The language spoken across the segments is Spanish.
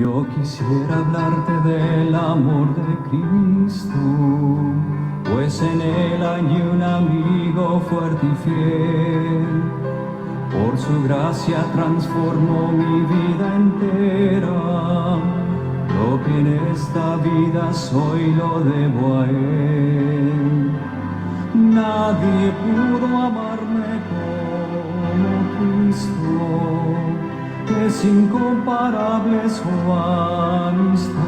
Yo quisiera hablarte del amor de Cristo, pues en él hay un amigo fuerte y fiel. Por su gracia transformó mi vida entera. Lo que en esta vida soy lo debo a él. Nadie pudo amarme como Cristo, es incomparable su amistad.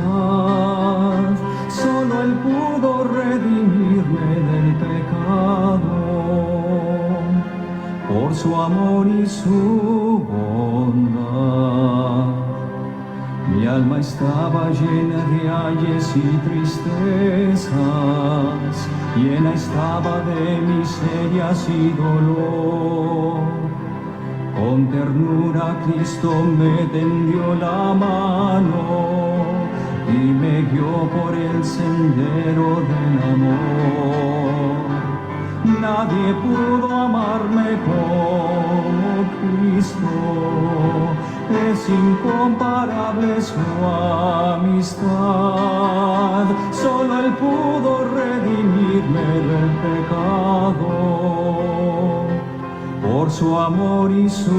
Solo Él pudo redimirme del pecado por su amor y su bondad. Mi alma estaba llena de ayes y tristezas, llena estaba de miserias y dolor. Con ternura Cristo me tendió la mano y me guió por el sendero del amor. Nadie pudo amarme como Cristo es incomparable su amistad. Solo Él pudo redimirme del pecado por su amor y su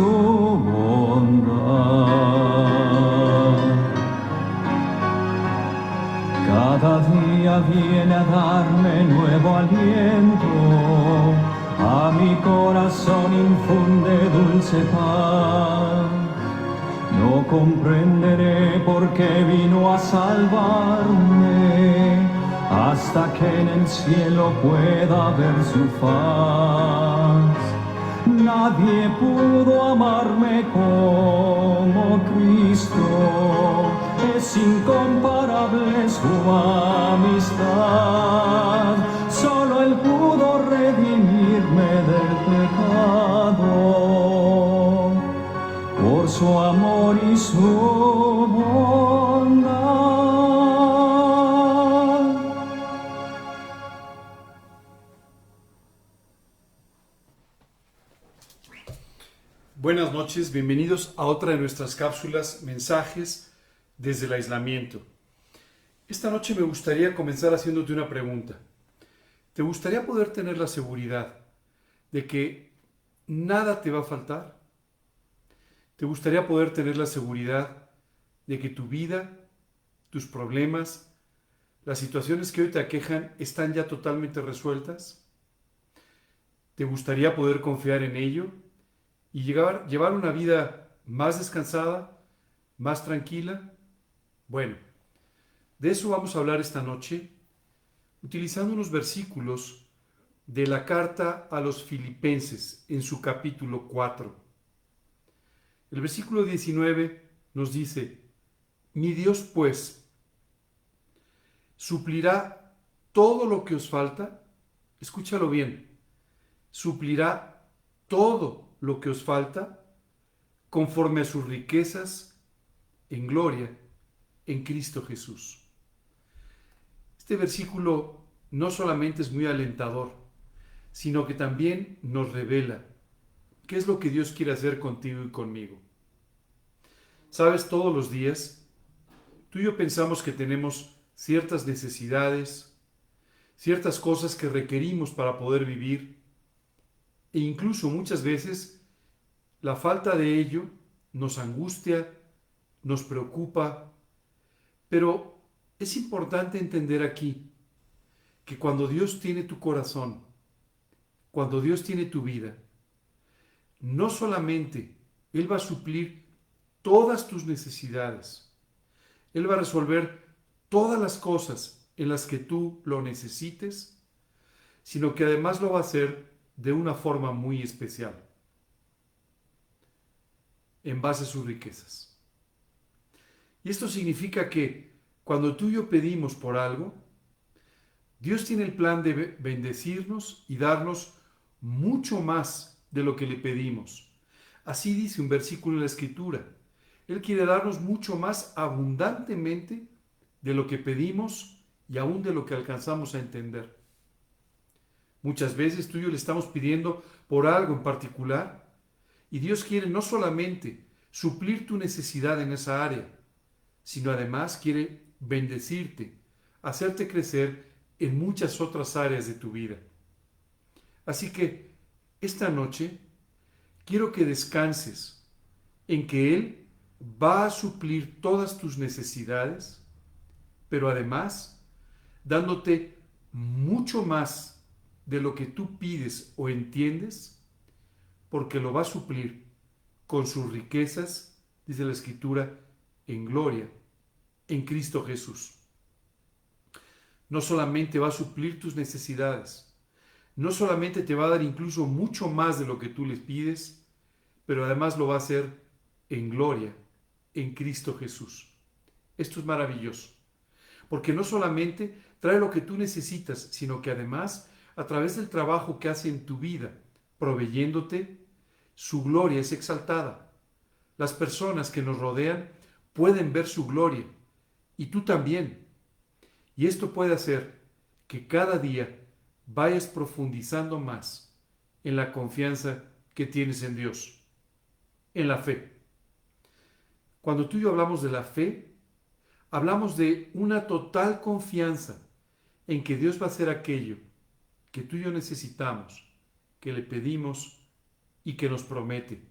bondad. Cada día viene a darme nuevo aliento, a mi corazón infunde dulce paz. No comprenderé por qué vino a salvarme hasta que en el cielo pueda ver su faz. Nadie pudo amarme como Cristo, es incomparable su amistad. Bienvenidos a otra de nuestras cápsulas Mensajes desde el aislamiento. Esta noche me gustaría comenzar haciéndote una pregunta. ¿Te gustaría poder tener la seguridad de que nada te va a faltar? ¿Te gustaría poder tener la seguridad de que tu vida, tus problemas, las situaciones que hoy te aquejan están ya totalmente resueltas? ¿Te gustaría poder confiar en ello y llevar, llevar una vida más descansada, más tranquila? Bueno, de eso vamos a hablar esta noche utilizando unos versículos de la carta a los filipenses en su capítulo 4. El versículo 19 nos dice, mi Dios pues suplirá todo lo que os falta, escúchalo bien, suplirá todo lo que os falta conforme a sus riquezas en gloria en Cristo Jesús. Este versículo no solamente es muy alentador, sino que también nos revela qué es lo que Dios quiere hacer contigo y conmigo. Sabes, todos los días, tú y yo pensamos que tenemos ciertas necesidades, ciertas cosas que requerimos para poder vivir, e incluso muchas veces la falta de ello nos angustia, nos preocupa, pero es importante entender aquí que cuando Dios tiene tu corazón, cuando Dios tiene tu vida, no solamente Él va a suplir todas tus necesidades, Él va a resolver todas las cosas en las que tú lo necesites, sino que además lo va a hacer de una forma muy especial, en base a sus riquezas. Y esto significa que cuando tú y yo pedimos por algo, Dios tiene el plan de bendecirnos y darnos mucho más de lo que le pedimos. Así dice un versículo en la Escritura. Él quiere darnos mucho más abundantemente de lo que pedimos y aún de lo que alcanzamos a entender. Muchas veces tú y yo le estamos pidiendo por algo en particular y Dios quiere no solamente suplir tu necesidad en esa área, sino además quiere bendecirte, hacerte crecer en muchas otras áreas de tu vida. Así que esta noche quiero que descanses en que Él va a suplir todas tus necesidades, pero además dándote mucho más de lo que tú pides o entiendes, porque lo va a suplir con sus riquezas, dice la Escritura, en gloria, en Cristo Jesús. No solamente va a suplir tus necesidades, no solamente te va a dar incluso mucho más de lo que tú les pides, pero además lo va a hacer en gloria, en Cristo Jesús. Esto es maravilloso, porque no solamente trae lo que tú necesitas, sino que además, a través del trabajo que hace en tu vida, proveyéndote, su gloria es exaltada. Las personas que nos rodean pueden ver su gloria, y tú también. Y esto puede hacer que cada día vayas profundizando más en la confianza que tienes en Dios, en la fe. Cuando tú y yo hablamos de la fe, hablamos de una total confianza en que Dios va a hacer aquello que tú y yo necesitamos, que le pedimos y que nos promete.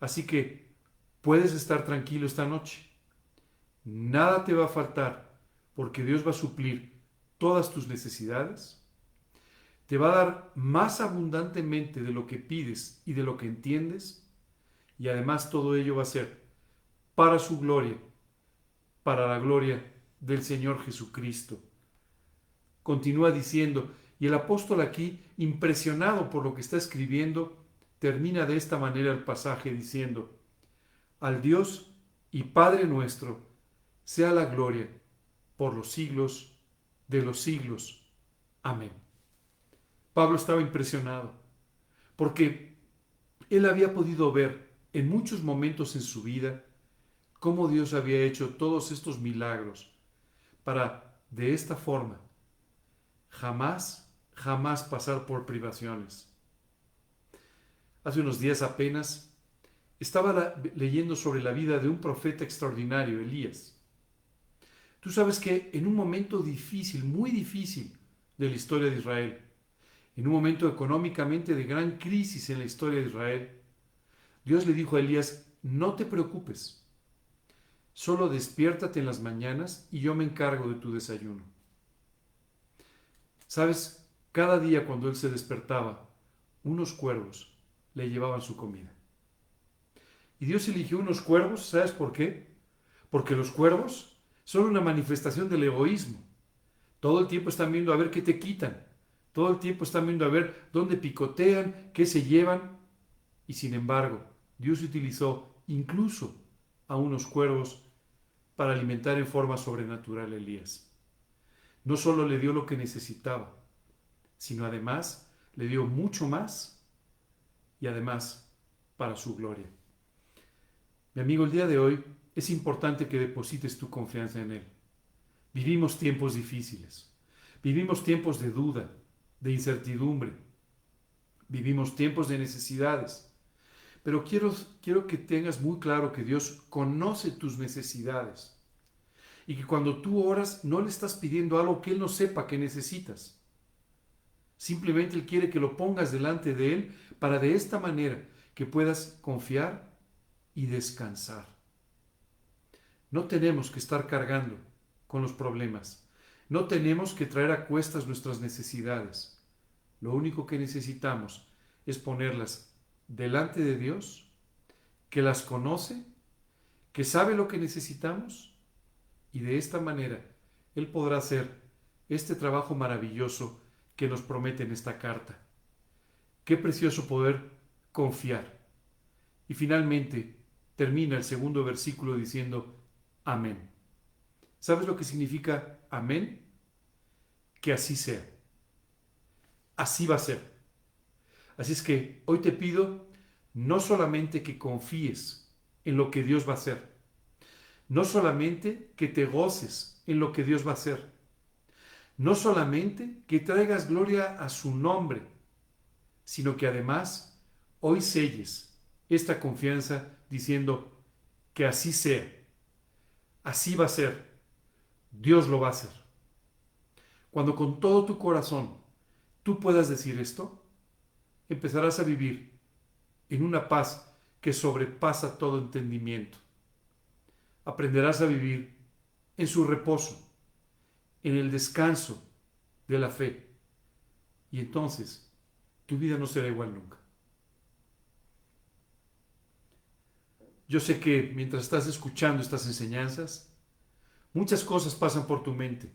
Así que puedes estar tranquilo esta noche. Nada te va a faltar porque Dios va a suplir todas tus necesidades te va a dar más abundantemente de lo que pides y de lo que entiendes, y además todo ello va a ser para su gloria, para la gloria del Señor Jesucristo. Continúa diciendo, y el apóstol aquí, impresionado por lo que está escribiendo, termina de esta manera el pasaje diciendo, al Dios y Padre nuestro, sea la gloria por los siglos de los siglos. Amén. Pablo estaba impresionado porque él había podido ver en muchos momentos en su vida cómo Dios había hecho todos estos milagros para de esta forma jamás, jamás pasar por privaciones. Hace unos días apenas estaba leyendo sobre la vida de un profeta extraordinario, Elías. Tú sabes que en un momento difícil, muy difícil de la historia de Israel, en un momento económicamente de gran crisis en la historia de Israel, Dios le dijo a Elías, no te preocupes, solo despiértate en las mañanas y yo me encargo de tu desayuno. Sabes, cada día cuando él se despertaba, unos cuervos le llevaban su comida. Y Dios eligió unos cuervos, ¿sabes por qué? Porque los cuervos son una manifestación del egoísmo. Todo el tiempo están viendo a ver qué te quitan, todo el tiempo están viendo a ver dónde picotean, qué se llevan. Y sin embargo, Dios utilizó incluso a unos cuervos para alimentar en forma sobrenatural a Elías. No solo le dio lo que necesitaba, sino además le dio mucho más y además para su gloria. Mi amigo, el día de hoy es importante que deposites tu confianza en Él. Vivimos tiempos difíciles, vivimos tiempos de duda, de incertidumbre. Vivimos tiempos de necesidades. Pero quiero, quiero que tengas muy claro que Dios conoce tus necesidades y que cuando tú oras no le estás pidiendo algo que Él no sepa que necesitas. Simplemente Él quiere que lo pongas delante de Él para de esta manera que puedas confiar y descansar. No tenemos que estar cargando con los problemas. No tenemos que traer a cuestas nuestras necesidades. Lo único que necesitamos es ponerlas delante de Dios, que las conoce, que sabe lo que necesitamos y de esta manera Él podrá hacer este trabajo maravilloso que nos promete en esta carta. Qué precioso poder confiar. Y finalmente termina el segundo versículo diciendo, amén. ¿Sabes lo que significa amén? que así sea. Así va a ser. Así es que hoy te pido no solamente que confíes en lo que Dios va a hacer, no solamente que te goces en lo que Dios va a hacer, no solamente que traigas gloria a su nombre, sino que además hoy selles esta confianza diciendo que así sea. Así va a ser. Dios lo va a hacer. Cuando con todo tu corazón tú puedas decir esto, empezarás a vivir en una paz que sobrepasa todo entendimiento. Aprenderás a vivir en su reposo, en el descanso de la fe. Y entonces tu vida no será igual nunca. Yo sé que mientras estás escuchando estas enseñanzas, muchas cosas pasan por tu mente.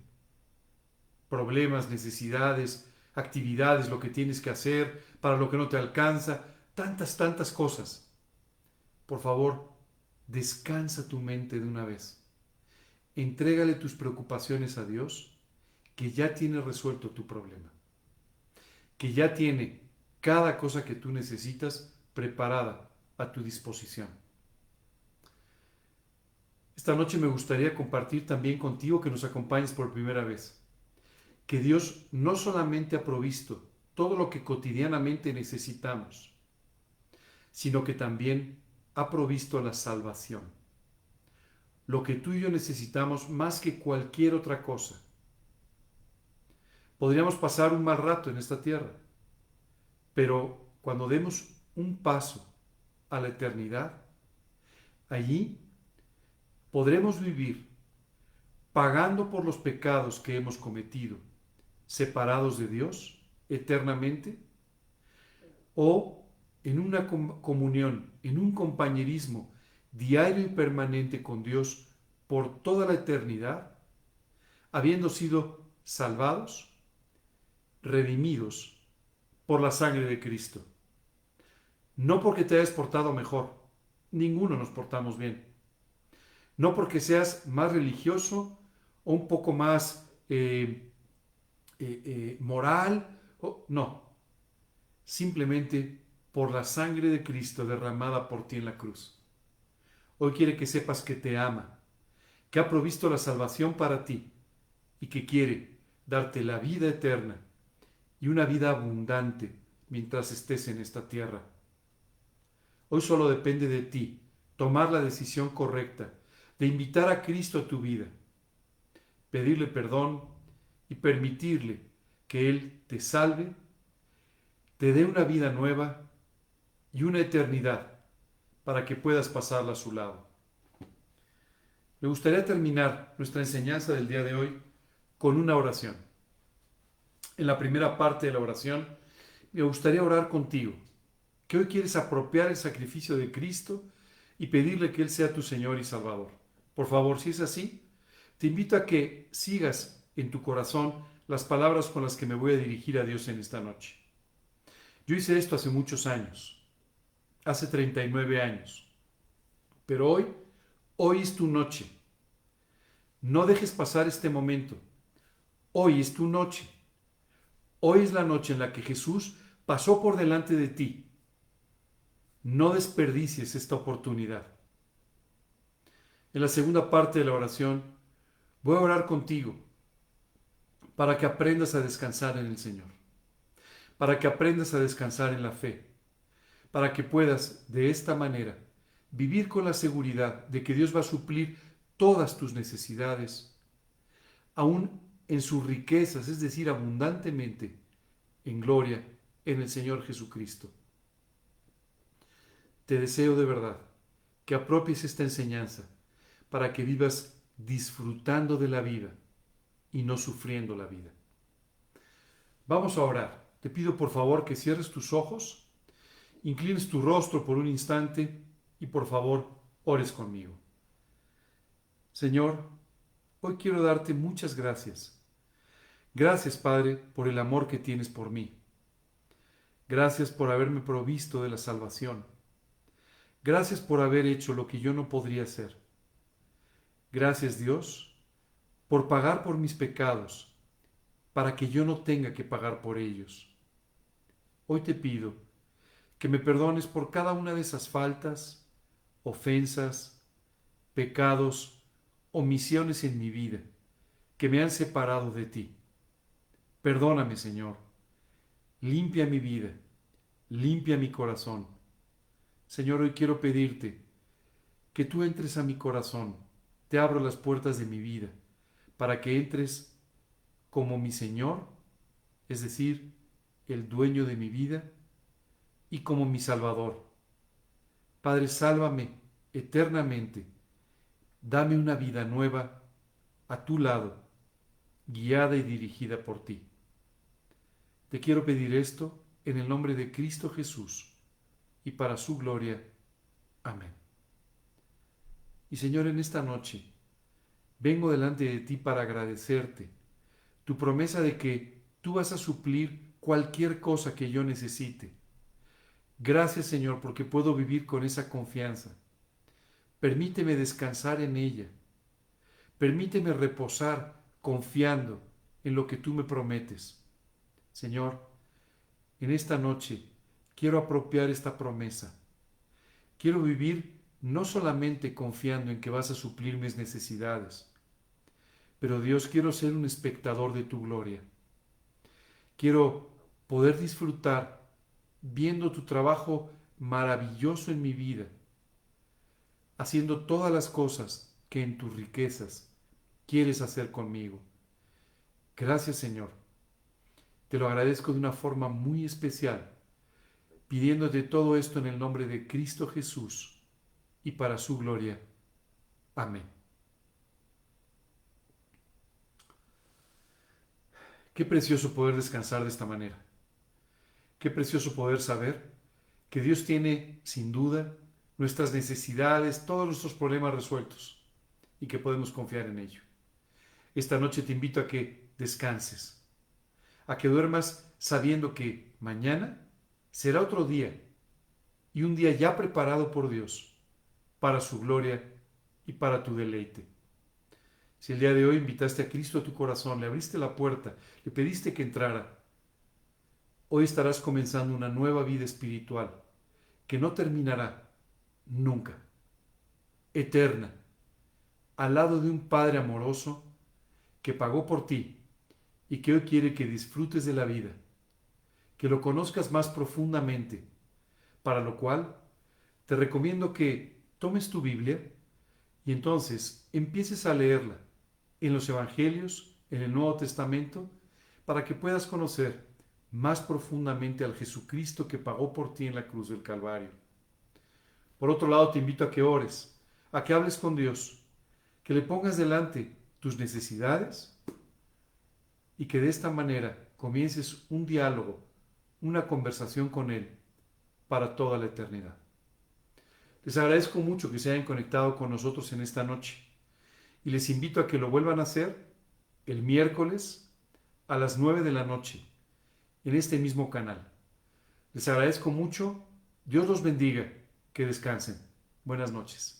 Problemas, necesidades, actividades, lo que tienes que hacer, para lo que no te alcanza, tantas, tantas cosas. Por favor, descansa tu mente de una vez. Entrégale tus preocupaciones a Dios, que ya tiene resuelto tu problema, que ya tiene cada cosa que tú necesitas preparada a tu disposición. Esta noche me gustaría compartir también contigo que nos acompañes por primera vez. Que Dios no solamente ha provisto todo lo que cotidianamente necesitamos, sino que también ha provisto la salvación. Lo que tú y yo necesitamos más que cualquier otra cosa. Podríamos pasar un mal rato en esta tierra, pero cuando demos un paso a la eternidad, allí podremos vivir pagando por los pecados que hemos cometido, separados de Dios eternamente, o en una comunión, en un compañerismo diario y permanente con Dios por toda la eternidad, habiendo sido salvados, redimidos por la sangre de Cristo. No porque te hayas portado mejor, ninguno nos portamos bien, no porque seas más religioso o un poco más eh, eh, eh, moral, no, simplemente por la sangre de Cristo derramada por ti en la cruz. Hoy quiere que sepas que te ama, que ha provisto la salvación para ti y que quiere darte la vida eterna y una vida abundante mientras estés en esta tierra. Hoy solo depende de ti tomar la decisión correcta de invitar a Cristo a tu vida, pedirle perdón y permitirle que Él te salve, te dé una vida nueva y una eternidad para que puedas pasarla a su lado. Me gustaría terminar nuestra enseñanza del día de hoy con una oración. En la primera parte de la oración, me gustaría orar contigo, que hoy quieres apropiar el sacrificio de Cristo y pedirle que Él sea tu Señor y Salvador. Por favor, si es así, te invito a que sigas en tu corazón las palabras con las que me voy a dirigir a Dios en esta noche. Yo hice esto hace muchos años, hace 39 años, pero hoy, hoy es tu noche. No dejes pasar este momento. Hoy es tu noche. Hoy es la noche en la que Jesús pasó por delante de ti. No desperdicies esta oportunidad. En la segunda parte de la oración, voy a orar contigo para que aprendas a descansar en el Señor, para que aprendas a descansar en la fe, para que puedas de esta manera vivir con la seguridad de que Dios va a suplir todas tus necesidades, aún en sus riquezas, es decir, abundantemente, en gloria en el Señor Jesucristo. Te deseo de verdad que apropies esta enseñanza para que vivas disfrutando de la vida y no sufriendo la vida. Vamos a orar. Te pido por favor que cierres tus ojos, inclines tu rostro por un instante y por favor ores conmigo. Señor, hoy quiero darte muchas gracias. Gracias, Padre, por el amor que tienes por mí. Gracias por haberme provisto de la salvación. Gracias por haber hecho lo que yo no podría hacer. Gracias Dios por pagar por mis pecados, para que yo no tenga que pagar por ellos. Hoy te pido que me perdones por cada una de esas faltas, ofensas, pecados, omisiones en mi vida que me han separado de ti. Perdóname, Señor. Limpia mi vida, limpia mi corazón. Señor, hoy quiero pedirte que tú entres a mi corazón te abro las puertas de mi vida para que entres como mi Señor, es decir, el dueño de mi vida, y como mi Salvador. Padre, sálvame eternamente, dame una vida nueva a tu lado, guiada y dirigida por ti. Te quiero pedir esto en el nombre de Cristo Jesús y para su gloria. Amén. Y Señor, en esta noche vengo delante de ti para agradecerte tu promesa de que tú vas a suplir cualquier cosa que yo necesite. Gracias Señor porque puedo vivir con esa confianza. Permíteme descansar en ella. Permíteme reposar confiando en lo que tú me prometes. Señor, en esta noche quiero apropiar esta promesa. Quiero vivir no solamente confiando en que vas a suplir mis necesidades, pero Dios quiero ser un espectador de tu gloria. Quiero poder disfrutar viendo tu trabajo maravilloso en mi vida, haciendo todas las cosas que en tus riquezas quieres hacer conmigo. Gracias Señor. Te lo agradezco de una forma muy especial, pidiéndote todo esto en el nombre de Cristo Jesús y para su gloria. Amén. Qué precioso poder descansar de esta manera. Qué precioso poder saber que Dios tiene, sin duda, nuestras necesidades, todos nuestros problemas resueltos y que podemos confiar en ello. Esta noche te invito a que descanses, a que duermas sabiendo que mañana será otro día y un día ya preparado por Dios para su gloria y para tu deleite. Si el día de hoy invitaste a Cristo a tu corazón, le abriste la puerta, le pediste que entrara, Hoy estarás comenzando una nueva vida espiritual que no terminará nunca, eterna, al lado de un Padre amoroso que pagó por ti y que hoy quiere que disfrutes de la vida, que lo conozcas más profundamente, para lo cual te recomiendo que tomes tu Biblia y entonces empieces a leerla en los Evangelios, en el Nuevo Testamento, para que puedas conocer más profundamente al Jesucristo que pagó por ti en la cruz del Calvario. Por otro lado, te invito a que ores, a que hables con Dios, que le pongas delante tus necesidades y que de esta manera comiences un diálogo, una conversación con Él para toda la eternidad. Les agradezco mucho que se hayan conectado con nosotros en esta noche y les invito a que lo vuelvan a hacer el miércoles a las 9 de la noche en este mismo canal. Les agradezco mucho. Dios los bendiga. Que descansen. Buenas noches.